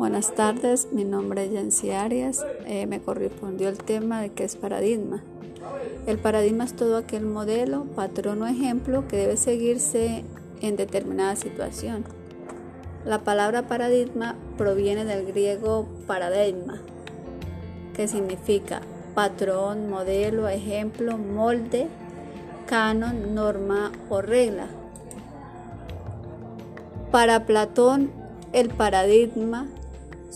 Buenas tardes, mi nombre es Yancy Arias. Eh, me correspondió el tema de qué es paradigma. El paradigma es todo aquel modelo, patrón o ejemplo que debe seguirse en determinada situación. La palabra paradigma proviene del griego paradigma, que significa patrón, modelo, ejemplo, molde, canon, norma o regla. Para Platón, el paradigma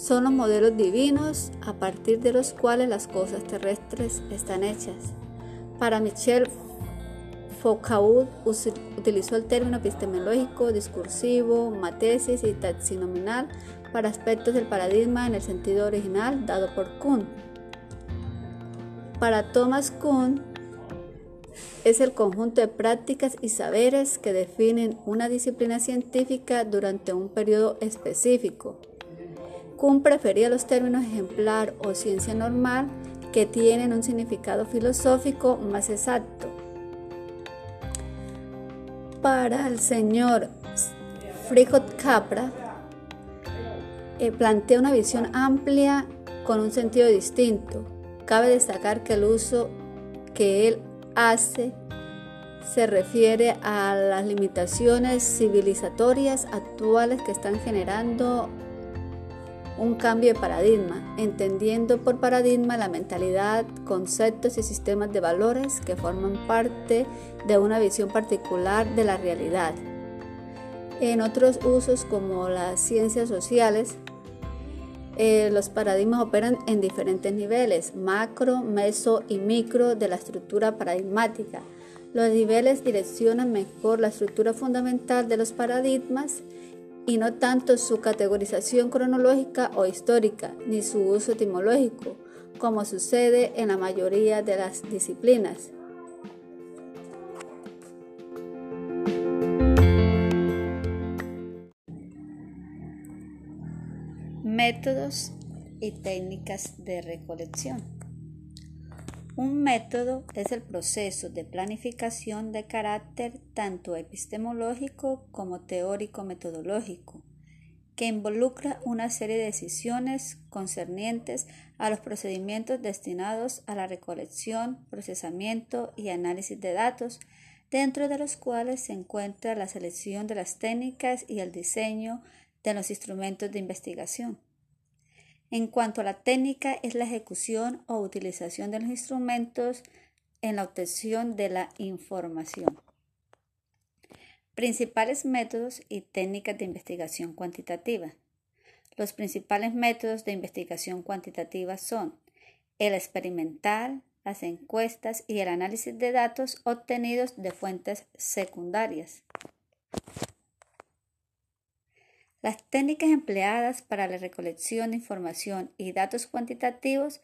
son los modelos divinos a partir de los cuales las cosas terrestres están hechas. Para Michel Foucault utilizó el término epistemológico, discursivo, matesis y taxinominal para aspectos del paradigma en el sentido original dado por Kuhn. Para Thomas Kuhn, es el conjunto de prácticas y saberes que definen una disciplina científica durante un periodo específico. Kuhn prefería los términos ejemplar o ciencia normal que tienen un significado filosófico más exacto. Para el señor Frijot Capra, eh, plantea una visión amplia con un sentido distinto. Cabe destacar que el uso que él hace se refiere a las limitaciones civilizatorias actuales que están generando un cambio de paradigma, entendiendo por paradigma la mentalidad, conceptos y sistemas de valores que forman parte de una visión particular de la realidad. En otros usos como las ciencias sociales, eh, los paradigmas operan en diferentes niveles, macro, meso y micro de la estructura paradigmática. Los niveles direccionan mejor la estructura fundamental de los paradigmas y no tanto su categorización cronológica o histórica, ni su uso etimológico, como sucede en la mayoría de las disciplinas. Métodos y técnicas de recolección. Un método es el proceso de planificación de carácter tanto epistemológico como teórico-metodológico, que involucra una serie de decisiones concernientes a los procedimientos destinados a la recolección, procesamiento y análisis de datos, dentro de los cuales se encuentra la selección de las técnicas y el diseño de los instrumentos de investigación. En cuanto a la técnica, es la ejecución o utilización de los instrumentos en la obtención de la información. Principales métodos y técnicas de investigación cuantitativa. Los principales métodos de investigación cuantitativa son el experimental, las encuestas y el análisis de datos obtenidos de fuentes secundarias. Las técnicas empleadas para la recolección de información y datos cuantitativos,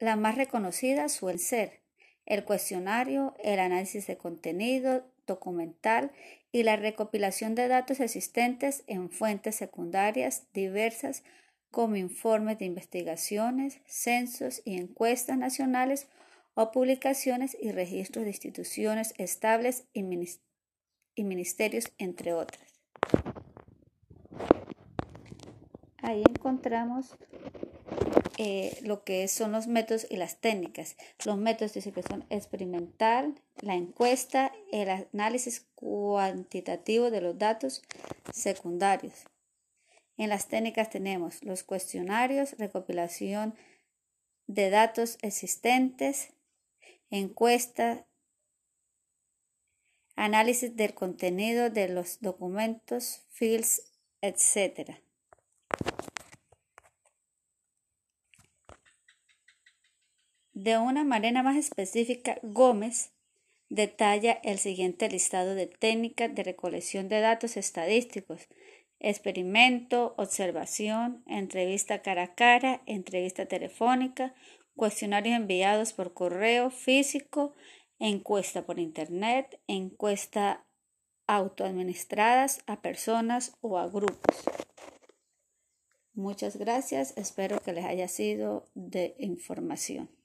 las más reconocidas suelen ser el cuestionario, el análisis de contenido documental y la recopilación de datos existentes en fuentes secundarias diversas como informes de investigaciones, censos y encuestas nacionales o publicaciones y registros de instituciones estables y, ministerios, entre otras. Ahí encontramos eh, lo que son los métodos y las técnicas. Los métodos dice que son experimental, la encuesta, el análisis cuantitativo de los datos secundarios. En las técnicas tenemos los cuestionarios, recopilación de datos existentes, encuesta, análisis del contenido de los documentos, fields, etc. De una manera más específica, Gómez detalla el siguiente listado de técnicas de recolección de datos estadísticos. Experimento, observación, entrevista cara a cara, entrevista telefónica, cuestionarios enviados por correo físico, encuesta por Internet, encuesta autoadministradas a personas o a grupos. Muchas gracias, espero que les haya sido de información.